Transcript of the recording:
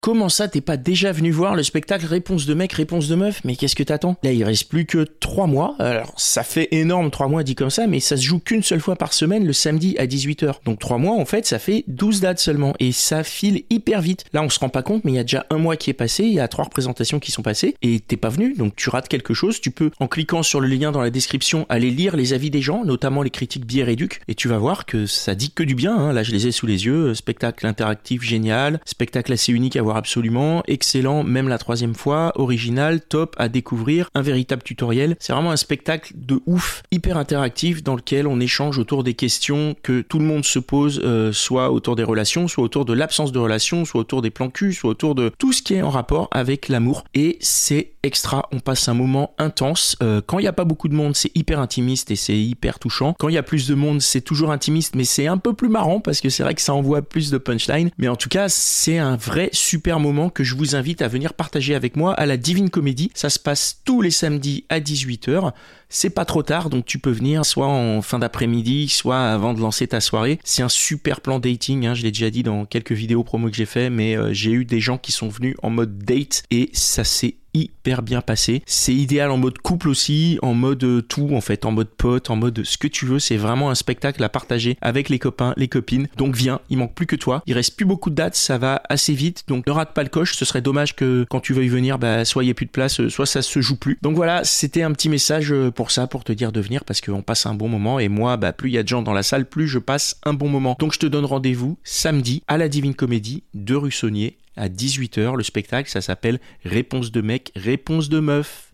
Comment ça, t'es pas déjà venu voir le spectacle Réponse de mec, réponse de meuf? Mais qu'est-ce que t'attends? Là, il reste plus que 3 mois. Alors, ça fait énorme 3 mois dit comme ça, mais ça se joue qu'une seule fois par semaine, le samedi à 18h. Donc 3 mois, en fait, ça fait 12 dates seulement. Et ça file hyper vite. Là, on se rend pas compte, mais il y a déjà un mois qui est passé, il y a trois représentations qui sont passées, et t'es pas venu, donc tu rates quelque chose. Tu peux, en cliquant sur le lien dans la description, aller lire les avis des gens, notamment les critiques bière et duc, et tu vas voir que ça dit que du bien. hein. Là, je les ai sous les yeux. Spectacle interactif génial, spectacle assez unique à absolument, excellent, même la troisième fois, original, top à découvrir, un véritable tutoriel. C'est vraiment un spectacle de ouf, hyper interactif, dans lequel on échange autour des questions que tout le monde se pose, euh, soit autour des relations, soit autour de l'absence de relations, soit autour des plans cul, soit autour de tout ce qui est en rapport avec l'amour. Et c'est extra, on passe un moment intense. Euh, quand il n'y a pas beaucoup de monde, c'est hyper intimiste et c'est hyper touchant. Quand il y a plus de monde, c'est toujours intimiste, mais c'est un peu plus marrant parce que c'est vrai que ça envoie plus de punchline. Mais en tout cas, c'est un vrai super moment que je vous invite à venir partager avec moi à la Divine Comédie. Ça se passe tous les samedis à 18h. C'est pas trop tard, donc tu peux venir soit en fin d'après-midi, soit avant de lancer ta soirée. C'est un super plan dating, hein, je l'ai déjà dit dans quelques vidéos promo que j'ai fait, mais euh, j'ai eu des gens qui sont venus en mode date et ça s'est hyper bien passé. C'est idéal en mode couple aussi, en mode euh, tout en fait, en mode pote, en mode ce que tu veux. C'est vraiment un spectacle à partager avec les copains, les copines. Donc viens, il manque plus que toi. Il reste plus beaucoup de dates, ça va assez vite. Donc ne rate pas le coche. Ce serait dommage que quand tu veuilles venir, bah, soit il y ait plus de place, euh, soit ça se joue plus. Donc voilà, c'était un petit message euh, pour ça, pour te dire de venir parce qu'on passe un bon moment. Et moi, bah, plus il y a de gens dans la salle, plus je passe un bon moment. Donc je te donne rendez-vous samedi à la Divine Comédie de Russonnier à 18h. Le spectacle, ça s'appelle Réponse de mec, réponse de meuf.